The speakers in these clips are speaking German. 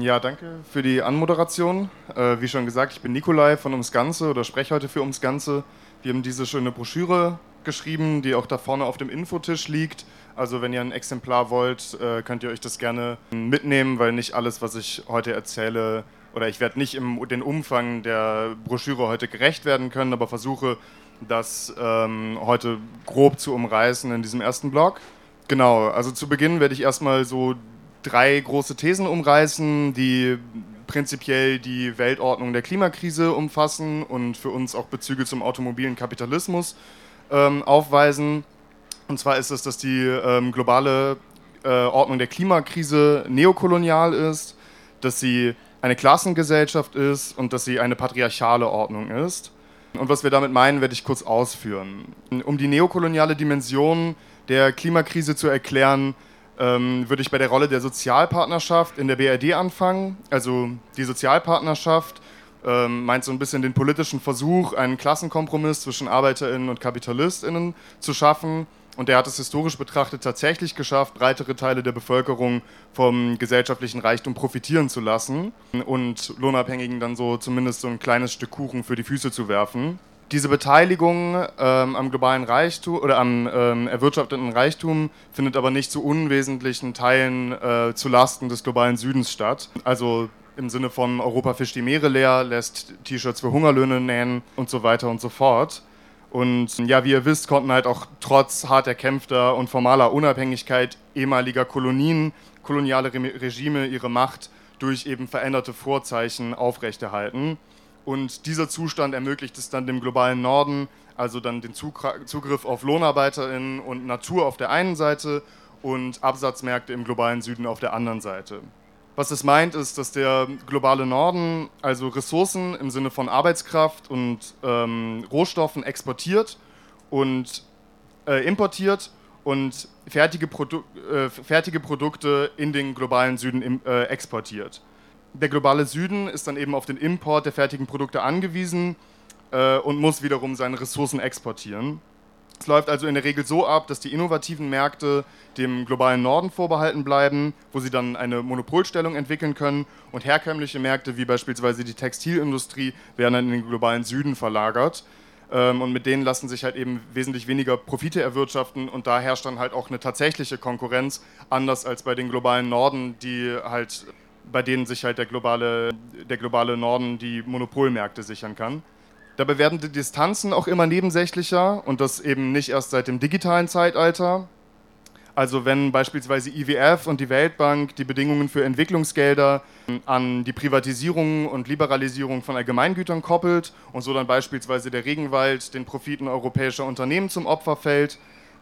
Ja, danke für die Anmoderation. Äh, wie schon gesagt, ich bin Nikolai von Ums Ganze oder spreche heute für Ums Ganze. Wir haben diese schöne Broschüre geschrieben, die auch da vorne auf dem Infotisch liegt. Also wenn ihr ein Exemplar wollt, äh, könnt ihr euch das gerne mitnehmen, weil nicht alles, was ich heute erzähle, oder ich werde nicht im den Umfang der Broschüre heute gerecht werden können, aber versuche das ähm, heute grob zu umreißen in diesem ersten Blog. Genau, also zu Beginn werde ich erstmal so drei große Thesen umreißen, die prinzipiell die Weltordnung der Klimakrise umfassen und für uns auch Bezüge zum automobilen Kapitalismus ähm, aufweisen. Und zwar ist es, dass die ähm, globale äh, Ordnung der Klimakrise neokolonial ist, dass sie eine Klassengesellschaft ist und dass sie eine patriarchale Ordnung ist. Und was wir damit meinen, werde ich kurz ausführen. Um die neokoloniale Dimension der Klimakrise zu erklären, ähm, würde ich bei der Rolle der Sozialpartnerschaft in der BRD anfangen. Also die Sozialpartnerschaft ähm, meint so ein bisschen den politischen Versuch, einen Klassenkompromiss zwischen ArbeiterInnen und KapitalistInnen zu schaffen. Und der hat es historisch betrachtet tatsächlich geschafft, breitere Teile der Bevölkerung vom gesellschaftlichen Reichtum profitieren zu lassen und Lohnabhängigen dann so zumindest so ein kleines Stück Kuchen für die Füße zu werfen diese Beteiligung ähm, am globalen Reichtum oder am ähm, erwirtschafteten Reichtum findet aber nicht zu unwesentlichen Teilen äh, zu Lasten des globalen Südens statt. Also im Sinne von Europa fischt die Meere leer, lässt T-Shirts für Hungerlöhne nähen und so weiter und so fort. Und ja, wie ihr wisst, konnten halt auch trotz hart erkämpfter und formaler Unabhängigkeit ehemaliger Kolonien, koloniale Regime ihre Macht durch eben veränderte Vorzeichen aufrechterhalten. Und dieser Zustand ermöglicht es dann dem globalen Norden, also dann den Zugriff auf LohnarbeiterInnen und Natur auf der einen Seite und Absatzmärkte im globalen Süden auf der anderen Seite. Was es meint, ist, dass der globale Norden also Ressourcen im Sinne von Arbeitskraft und ähm, Rohstoffen exportiert und äh, importiert und fertige, Produ äh, fertige, Produkte in den globalen Süden im, äh, exportiert der globale Süden ist dann eben auf den Import der fertigen Produkte angewiesen äh, und muss wiederum seine Ressourcen exportieren. Es läuft also in der Regel so ab, dass die innovativen Märkte dem globalen Norden vorbehalten bleiben, wo sie dann eine Monopolstellung entwickeln können. Und herkömmliche Märkte wie beispielsweise die Textilindustrie werden dann in den globalen Süden verlagert. Ähm, und mit denen lassen sich halt eben wesentlich weniger Profite erwirtschaften. Und da herrscht dann halt auch eine tatsächliche Konkurrenz, anders als bei den globalen Norden, die halt bei denen sich halt der globale, der globale Norden die Monopolmärkte sichern kann. Dabei werden die Distanzen auch immer nebensächlicher und das eben nicht erst seit dem digitalen Zeitalter. Also wenn beispielsweise IWF und die Weltbank die Bedingungen für Entwicklungsgelder an die Privatisierung und Liberalisierung von Allgemeingütern koppelt und so dann beispielsweise der Regenwald den Profiten europäischer Unternehmen zum Opfer fällt,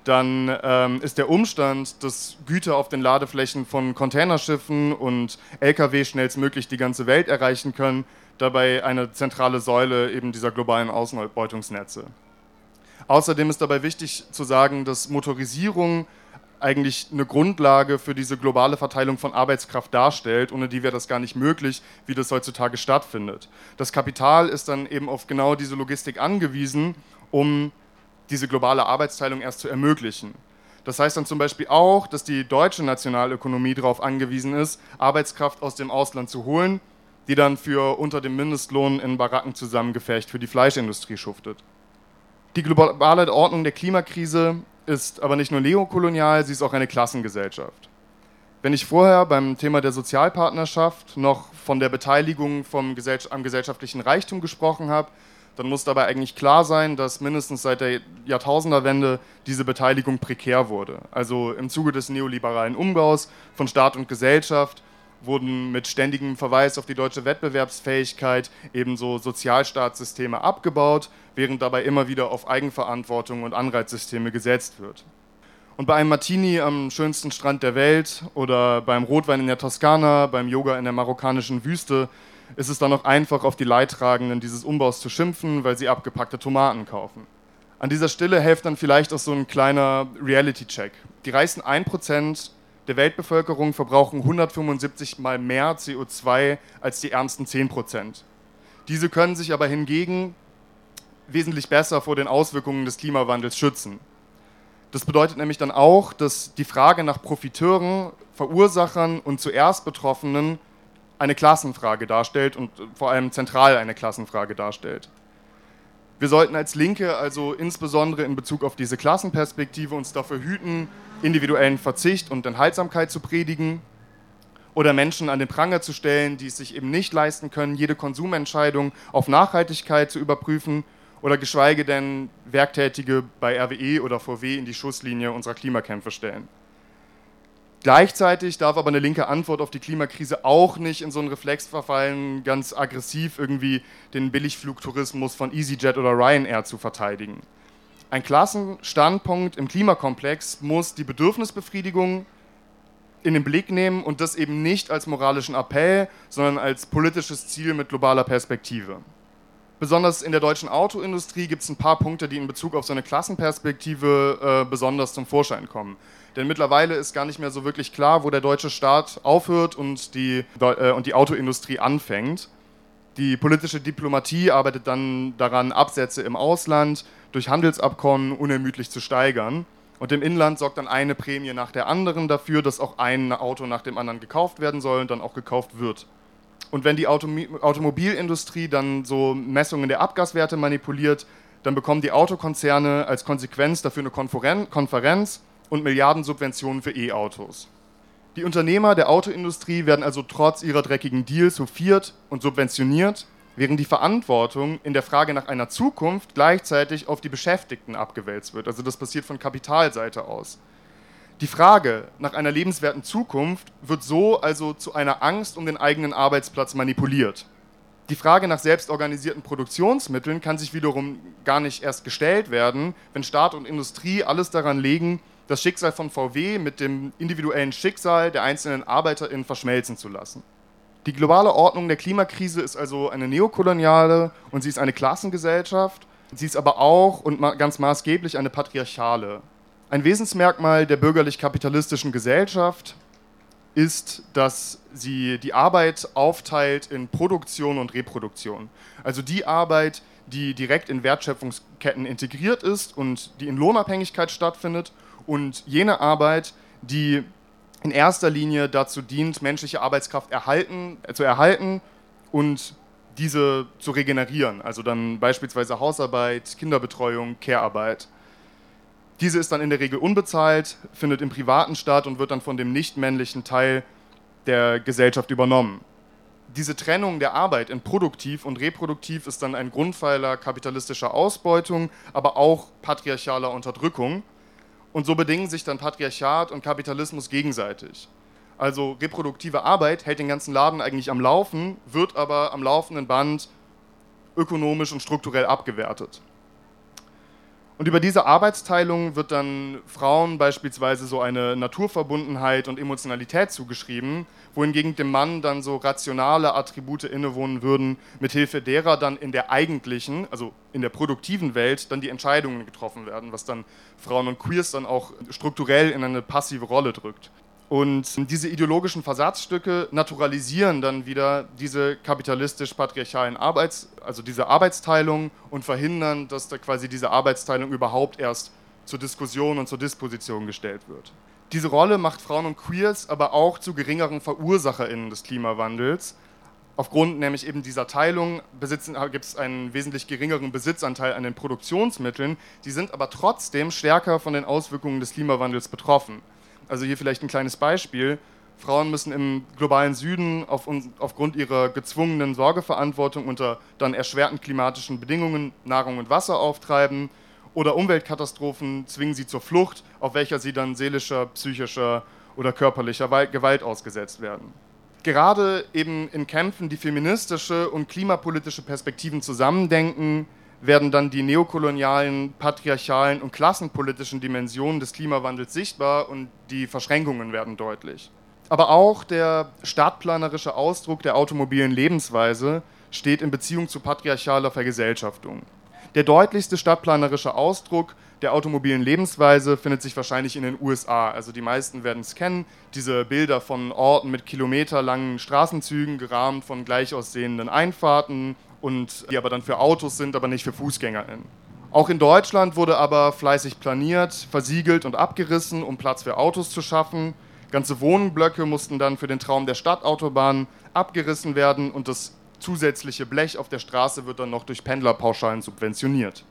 dann ähm, ist der Umstand, dass Güter auf den Ladeflächen von Containerschiffen und Lkw schnellstmöglich die ganze Welt erreichen können, dabei eine zentrale Säule eben dieser globalen Außenbeutungsnetze. Außerdem ist dabei wichtig zu sagen, dass Motorisierung eigentlich eine Grundlage für diese globale Verteilung von Arbeitskraft darstellt, ohne die wäre das gar nicht möglich, wie das heutzutage stattfindet. Das Kapital ist dann eben auf genau diese Logistik angewiesen, um diese globale Arbeitsteilung erst zu ermöglichen. Das heißt dann zum Beispiel auch, dass die deutsche Nationalökonomie darauf angewiesen ist, Arbeitskraft aus dem Ausland zu holen, die dann für unter dem Mindestlohn in Baracken zusammengefecht für die Fleischindustrie schuftet. Die globale Ordnung der Klimakrise ist aber nicht nur neokolonial, sie ist auch eine Klassengesellschaft. Wenn ich vorher beim Thema der Sozialpartnerschaft noch von der Beteiligung vom am gesellschaftlichen Reichtum gesprochen habe, dann muss dabei eigentlich klar sein, dass mindestens seit der Jahrtausenderwende diese Beteiligung prekär wurde. Also im Zuge des neoliberalen Umbaus von Staat und Gesellschaft wurden mit ständigem Verweis auf die deutsche Wettbewerbsfähigkeit ebenso Sozialstaatssysteme abgebaut, während dabei immer wieder auf Eigenverantwortung und Anreizsysteme gesetzt wird. Und bei einem Martini am schönsten Strand der Welt oder beim Rotwein in der Toskana, beim Yoga in der marokkanischen Wüste ist es dann noch einfach, auf die Leidtragenden dieses Umbaus zu schimpfen, weil sie abgepackte Tomaten kaufen. An dieser Stelle hilft dann vielleicht auch so ein kleiner Reality-Check. Die reichsten 1% der Weltbevölkerung verbrauchen 175 mal mehr CO2 als die ärmsten 10%. Diese können sich aber hingegen wesentlich besser vor den Auswirkungen des Klimawandels schützen. Das bedeutet nämlich dann auch, dass die Frage nach Profiteuren, Verursachern und zuerst Betroffenen eine Klassenfrage darstellt und vor allem zentral eine Klassenfrage darstellt. Wir sollten als Linke also insbesondere in Bezug auf diese Klassenperspektive uns dafür hüten, individuellen Verzicht und Enthaltsamkeit zu predigen oder Menschen an den Pranger zu stellen, die es sich eben nicht leisten können, jede Konsumentscheidung auf Nachhaltigkeit zu überprüfen oder geschweige denn Werktätige bei RWE oder VW in die Schusslinie unserer Klimakämpfe stellen. Gleichzeitig darf aber eine linke Antwort auf die Klimakrise auch nicht in so einen Reflex verfallen, ganz aggressiv irgendwie den Billigflugtourismus von EasyJet oder Ryanair zu verteidigen. Ein Klassenstandpunkt im Klimakomplex muss die Bedürfnisbefriedigung in den Blick nehmen und das eben nicht als moralischen Appell, sondern als politisches Ziel mit globaler Perspektive. Besonders in der deutschen Autoindustrie gibt es ein paar Punkte, die in Bezug auf so eine Klassenperspektive äh, besonders zum Vorschein kommen. Denn mittlerweile ist gar nicht mehr so wirklich klar, wo der deutsche Staat aufhört und die, äh, und die Autoindustrie anfängt. Die politische Diplomatie arbeitet dann daran, Absätze im Ausland durch Handelsabkommen unermüdlich zu steigern. Und im Inland sorgt dann eine Prämie nach der anderen dafür, dass auch ein Auto nach dem anderen gekauft werden soll und dann auch gekauft wird. Und wenn die Autom Automobilindustrie dann so Messungen der Abgaswerte manipuliert, dann bekommen die Autokonzerne als Konsequenz dafür eine Konferenz und Milliardensubventionen für E-Autos. Die Unternehmer der Autoindustrie werden also trotz ihrer dreckigen Deals hofiert und subventioniert, während die Verantwortung in der Frage nach einer Zukunft gleichzeitig auf die Beschäftigten abgewälzt wird. Also das passiert von Kapitalseite aus. Die Frage nach einer lebenswerten Zukunft wird so also zu einer Angst um den eigenen Arbeitsplatz manipuliert. Die Frage nach selbstorganisierten Produktionsmitteln kann sich wiederum gar nicht erst gestellt werden, wenn Staat und Industrie alles daran legen, das Schicksal von VW mit dem individuellen Schicksal der einzelnen ArbeiterInnen verschmelzen zu lassen. Die globale Ordnung der Klimakrise ist also eine neokoloniale und sie ist eine Klassengesellschaft. Sie ist aber auch und ganz maßgeblich eine patriarchale. Ein Wesensmerkmal der bürgerlich-kapitalistischen Gesellschaft ist, dass sie die Arbeit aufteilt in Produktion und Reproduktion. Also die Arbeit, die direkt in Wertschöpfungsketten integriert ist und die in Lohnabhängigkeit stattfindet und jene Arbeit, die in erster Linie dazu dient, menschliche Arbeitskraft erhalten, äh, zu erhalten und diese zu regenerieren. Also dann beispielsweise Hausarbeit, Kinderbetreuung, Care-Arbeit. Diese ist dann in der Regel unbezahlt, findet im Privaten statt und wird dann von dem nicht-männlichen Teil der Gesellschaft übernommen. Diese Trennung der Arbeit in produktiv und reproduktiv ist dann ein Grundpfeiler kapitalistischer Ausbeutung, aber auch patriarchaler Unterdrückung. Und so bedingen sich dann Patriarchat und Kapitalismus gegenseitig. Also reproduktive Arbeit hält den ganzen Laden eigentlich am Laufen, wird aber am laufenden Band ökonomisch und strukturell abgewertet. Und über diese Arbeitsteilung wird dann Frauen beispielsweise so eine Naturverbundenheit und Emotionalität zugeschrieben, wohingegen dem Mann dann so rationale Attribute innewohnen würden, mithilfe derer dann in der eigentlichen, also in der produktiven Welt, dann die Entscheidungen getroffen werden, was dann Frauen und Queers dann auch strukturell in eine passive Rolle drückt. Und diese ideologischen Versatzstücke naturalisieren dann wieder diese kapitalistisch-patriarchalen Arbeits-, also diese Arbeitsteilung und verhindern, dass da quasi diese Arbeitsteilung überhaupt erst zur Diskussion und zur Disposition gestellt wird. Diese Rolle macht Frauen und Queers aber auch zu geringeren VerursacherInnen des Klimawandels. Aufgrund nämlich eben dieser Teilung gibt es einen wesentlich geringeren Besitzanteil an den Produktionsmitteln, die sind aber trotzdem stärker von den Auswirkungen des Klimawandels betroffen. Also hier vielleicht ein kleines Beispiel. Frauen müssen im globalen Süden auf, aufgrund ihrer gezwungenen Sorgeverantwortung unter dann erschwerten klimatischen Bedingungen Nahrung und Wasser auftreiben oder Umweltkatastrophen zwingen sie zur Flucht, auf welcher sie dann seelischer, psychischer oder körperlicher Gewalt ausgesetzt werden. Gerade eben in Kämpfen, die feministische und klimapolitische Perspektiven zusammendenken, werden dann die neokolonialen, patriarchalen und klassenpolitischen Dimensionen des Klimawandels sichtbar und die Verschränkungen werden deutlich. Aber auch der stadtplanerische Ausdruck der automobilen Lebensweise steht in Beziehung zu patriarchaler Vergesellschaftung. Der deutlichste stadtplanerische Ausdruck der automobilen Lebensweise findet sich wahrscheinlich in den USA. Also die meisten werden es kennen, diese Bilder von Orten mit kilometerlangen Straßenzügen, gerahmt von gleich aussehenden Einfahrten, und die aber dann für Autos sind, aber nicht für FußgängerInnen. Auch in Deutschland wurde aber fleißig planiert, versiegelt und abgerissen, um Platz für Autos zu schaffen. Ganze Wohnblöcke mussten dann für den Traum der Stadtautobahn abgerissen werden und das zusätzliche Blech auf der Straße wird dann noch durch Pendlerpauschalen subventioniert.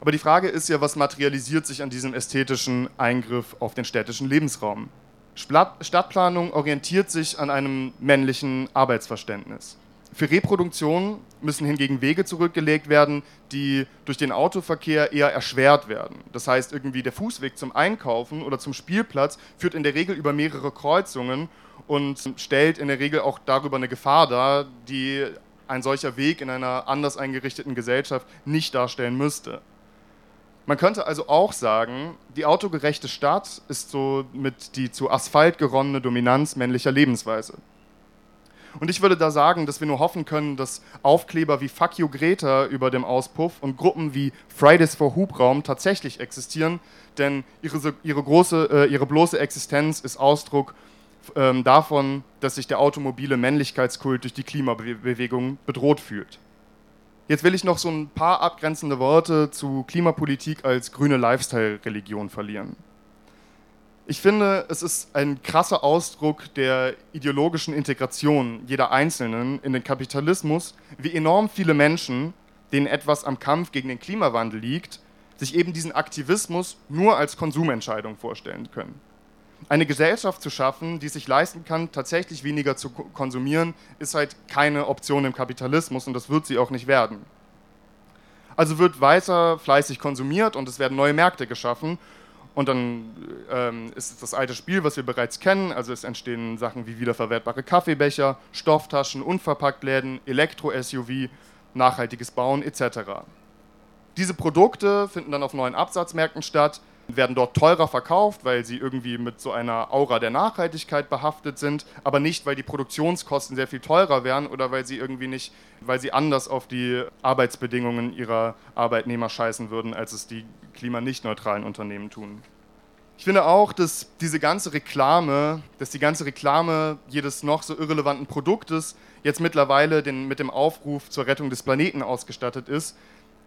Aber die Frage ist ja, was materialisiert sich an diesem ästhetischen Eingriff auf den städtischen Lebensraum? Stadtplanung orientiert sich an einem männlichen Arbeitsverständnis. Für Reproduktion müssen hingegen Wege zurückgelegt werden, die durch den Autoverkehr eher erschwert werden. Das heißt, irgendwie der Fußweg zum Einkaufen oder zum Spielplatz führt in der Regel über mehrere Kreuzungen und stellt in der Regel auch darüber eine Gefahr dar, die ein solcher Weg in einer anders eingerichteten Gesellschaft nicht darstellen müsste. Man könnte also auch sagen, die autogerechte Stadt ist so mit die zu Asphalt geronnene Dominanz männlicher Lebensweise. Und ich würde da sagen, dass wir nur hoffen können, dass Aufkleber wie Fuck you Greta über dem Auspuff und Gruppen wie Fridays for Hubraum tatsächlich existieren, denn ihre, ihre, große, äh, ihre bloße Existenz ist Ausdruck ähm, davon, dass sich der automobile Männlichkeitskult durch die Klimabewegung bedroht fühlt. Jetzt will ich noch so ein paar abgrenzende Worte zu Klimapolitik als grüne Lifestyle-Religion verlieren. Ich finde, es ist ein krasser Ausdruck der ideologischen Integration jeder Einzelnen in den Kapitalismus, wie enorm viele Menschen, denen etwas am Kampf gegen den Klimawandel liegt, sich eben diesen Aktivismus nur als Konsumentscheidung vorstellen können. Eine Gesellschaft zu schaffen, die sich leisten kann, tatsächlich weniger zu konsumieren, ist halt keine Option im Kapitalismus und das wird sie auch nicht werden. Also wird weiter fleißig konsumiert und es werden neue Märkte geschaffen. Und dann ähm, ist das alte Spiel, was wir bereits kennen. Also es entstehen Sachen wie wiederverwertbare Kaffeebecher, Stofftaschen, Unverpacktläden, Elektro-SUV, nachhaltiges Bauen etc. Diese Produkte finden dann auf neuen Absatzmärkten statt, werden dort teurer verkauft, weil sie irgendwie mit so einer Aura der Nachhaltigkeit behaftet sind, aber nicht, weil die Produktionskosten sehr viel teurer wären oder weil sie irgendwie nicht, weil sie anders auf die Arbeitsbedingungen ihrer Arbeitnehmer scheißen würden, als es die klimanichtneutralen Unternehmen tun. Ich finde auch, dass diese ganze Reklame, dass die ganze Reklame jedes noch so irrelevanten Produktes jetzt mittlerweile den, mit dem Aufruf zur Rettung des Planeten ausgestattet ist,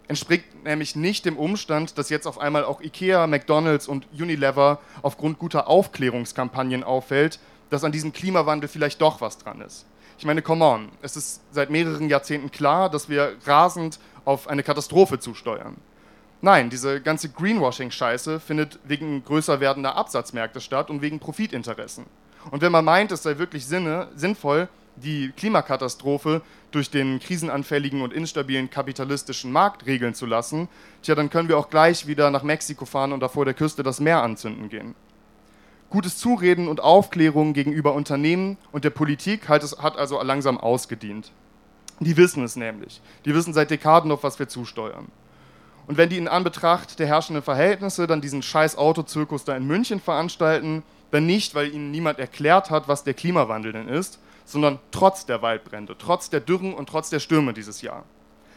entspricht nämlich nicht dem Umstand, dass jetzt auf einmal auch IKEA, McDonald's und Unilever aufgrund guter Aufklärungskampagnen auffällt, dass an diesem Klimawandel vielleicht doch was dran ist. Ich meine, come on, es ist seit mehreren Jahrzehnten klar, dass wir rasend auf eine Katastrophe zusteuern. Nein, diese ganze Greenwashing-Scheiße findet wegen größer werdender Absatzmärkte statt und wegen Profitinteressen. Und wenn man meint, es sei wirklich Sinne, sinnvoll, die Klimakatastrophe durch den krisenanfälligen und instabilen kapitalistischen Markt regeln zu lassen, tja, dann können wir auch gleich wieder nach Mexiko fahren und da vor der Küste das Meer anzünden gehen. Gutes Zureden und Aufklärung gegenüber Unternehmen und der Politik hat, es, hat also langsam ausgedient. Die wissen es nämlich. Die wissen seit Dekaden, auf was wir zusteuern. Und wenn die in Anbetracht der herrschenden Verhältnisse dann diesen scheiß Autozirkus da in München veranstalten, dann nicht, weil ihnen niemand erklärt hat, was der Klimawandel denn ist, sondern trotz der Waldbrände, trotz der Dürren und trotz der Stürme dieses Jahr.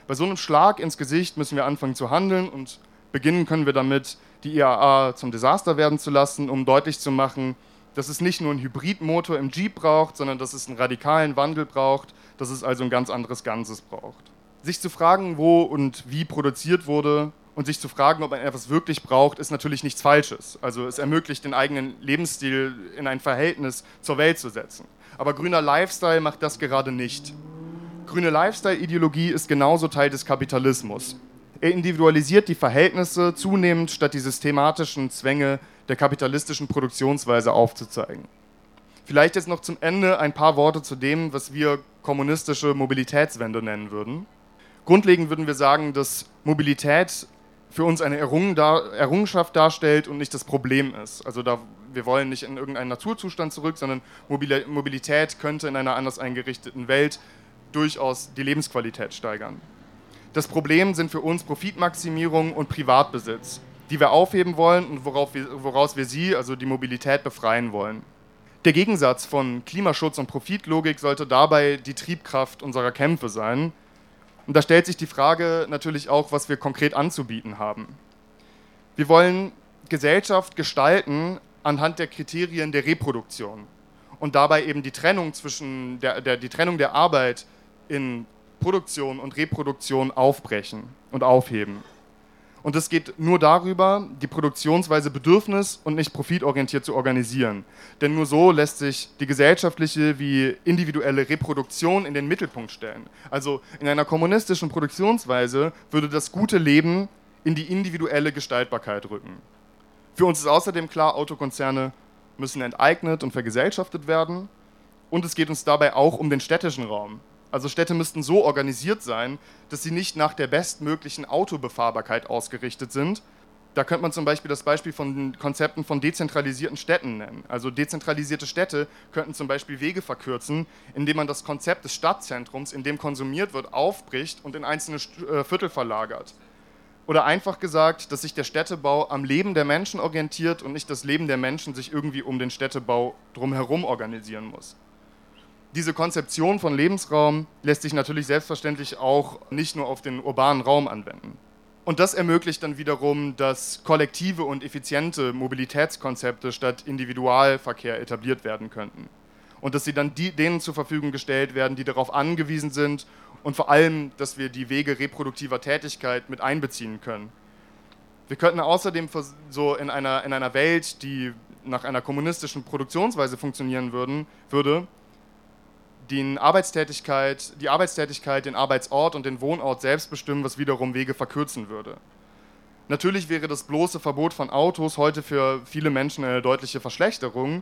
Bei so einem Schlag ins Gesicht müssen wir anfangen zu handeln und beginnen können wir damit, die IAA zum Desaster werden zu lassen, um deutlich zu machen, dass es nicht nur einen Hybridmotor im Jeep braucht, sondern dass es einen radikalen Wandel braucht, dass es also ein ganz anderes Ganzes braucht. Sich zu fragen, wo und wie produziert wurde und sich zu fragen, ob man etwas wirklich braucht, ist natürlich nichts Falsches. Also es ermöglicht den eigenen Lebensstil in ein Verhältnis zur Welt zu setzen. Aber grüner Lifestyle macht das gerade nicht. Grüne Lifestyle-Ideologie ist genauso Teil des Kapitalismus. Er individualisiert die Verhältnisse zunehmend, statt die systematischen Zwänge der kapitalistischen Produktionsweise aufzuzeigen. Vielleicht jetzt noch zum Ende ein paar Worte zu dem, was wir kommunistische Mobilitätswende nennen würden. Grundlegend würden wir sagen, dass Mobilität für uns eine Errungenschaft darstellt und nicht das Problem ist. Also da, wir wollen nicht in irgendeinen Naturzustand zurück, sondern Mobilität könnte in einer anders eingerichteten Welt durchaus die Lebensqualität steigern. Das Problem sind für uns Profitmaximierung und Privatbesitz, die wir aufheben wollen und worauf wir, woraus wir sie, also die Mobilität, befreien wollen. Der Gegensatz von Klimaschutz und Profitlogik sollte dabei die Triebkraft unserer Kämpfe sein, und da stellt sich die Frage natürlich auch, was wir konkret anzubieten haben. Wir wollen Gesellschaft gestalten anhand der Kriterien der Reproduktion und dabei eben die Trennung zwischen der, der, die Trennung der Arbeit in Produktion und Reproduktion aufbrechen und aufheben. Und es geht nur darüber, die Produktionsweise bedürfnis- und nicht profitorientiert zu organisieren. Denn nur so lässt sich die gesellschaftliche wie individuelle Reproduktion in den Mittelpunkt stellen. Also in einer kommunistischen Produktionsweise würde das gute Leben in die individuelle Gestaltbarkeit rücken. Für uns ist außerdem klar, Autokonzerne müssen enteignet und vergesellschaftet werden. Und es geht uns dabei auch um den städtischen Raum. Also Städte müssten so organisiert sein, dass sie nicht nach der bestmöglichen Autobefahrbarkeit ausgerichtet sind. Da könnte man zum Beispiel das Beispiel von Konzepten von dezentralisierten Städten nennen. Also dezentralisierte Städte könnten zum Beispiel Wege verkürzen, indem man das Konzept des Stadtzentrums, in dem konsumiert wird, aufbricht und in einzelne äh, Viertel verlagert. Oder einfach gesagt, dass sich der Städtebau am Leben der Menschen orientiert und nicht das Leben der Menschen sich irgendwie um den Städtebau drumherum organisieren muss. Diese Konzeption von Lebensraum lässt sich natürlich selbstverständlich auch nicht nur auf den urbanen Raum anwenden. Und das ermöglicht dann wiederum, dass kollektive und effiziente Mobilitätskonzepte statt Individualverkehr etabliert werden könnten. Und dass sie dann die, denen zur Verfügung gestellt werden, die darauf angewiesen sind und vor allem, dass wir die Wege reproduktiver Tätigkeit mit einbeziehen können. Wir könnten außerdem so in einer, in einer Welt, die nach einer kommunistischen Produktionsweise funktionieren würden, würde, die Arbeitstätigkeit, die Arbeitstätigkeit, den Arbeitsort und den Wohnort selbst bestimmen, was wiederum Wege verkürzen würde. Natürlich wäre das bloße Verbot von Autos heute für viele Menschen eine deutliche Verschlechterung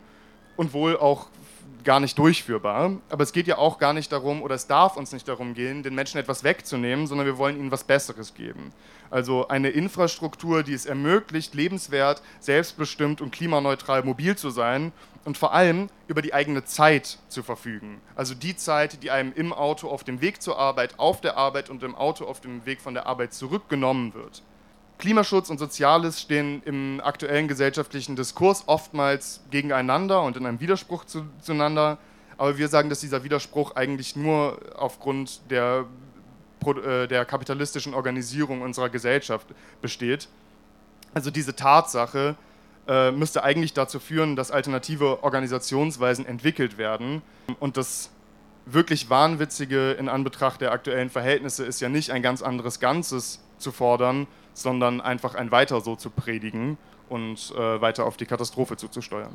und wohl auch gar nicht durchführbar. Aber es geht ja auch gar nicht darum, oder es darf uns nicht darum gehen, den Menschen etwas wegzunehmen, sondern wir wollen ihnen was Besseres geben. Also eine Infrastruktur, die es ermöglicht, lebenswert, selbstbestimmt und klimaneutral mobil zu sein und vor allem über die eigene Zeit zu verfügen. Also die Zeit, die einem im Auto auf dem Weg zur Arbeit, auf der Arbeit und im Auto auf dem Weg von der Arbeit zurückgenommen wird. Klimaschutz und Soziales stehen im aktuellen gesellschaftlichen Diskurs oftmals gegeneinander und in einem Widerspruch zu, zueinander. Aber wir sagen, dass dieser Widerspruch eigentlich nur aufgrund der, äh, der kapitalistischen Organisierung unserer Gesellschaft besteht. Also diese Tatsache äh, müsste eigentlich dazu führen, dass alternative Organisationsweisen entwickelt werden. Und das wirklich Wahnwitzige in Anbetracht der aktuellen Verhältnisse ist ja nicht ein ganz anderes Ganzes zu fordern, sondern einfach ein Weiter so zu predigen und äh, weiter auf die Katastrophe zuzusteuern.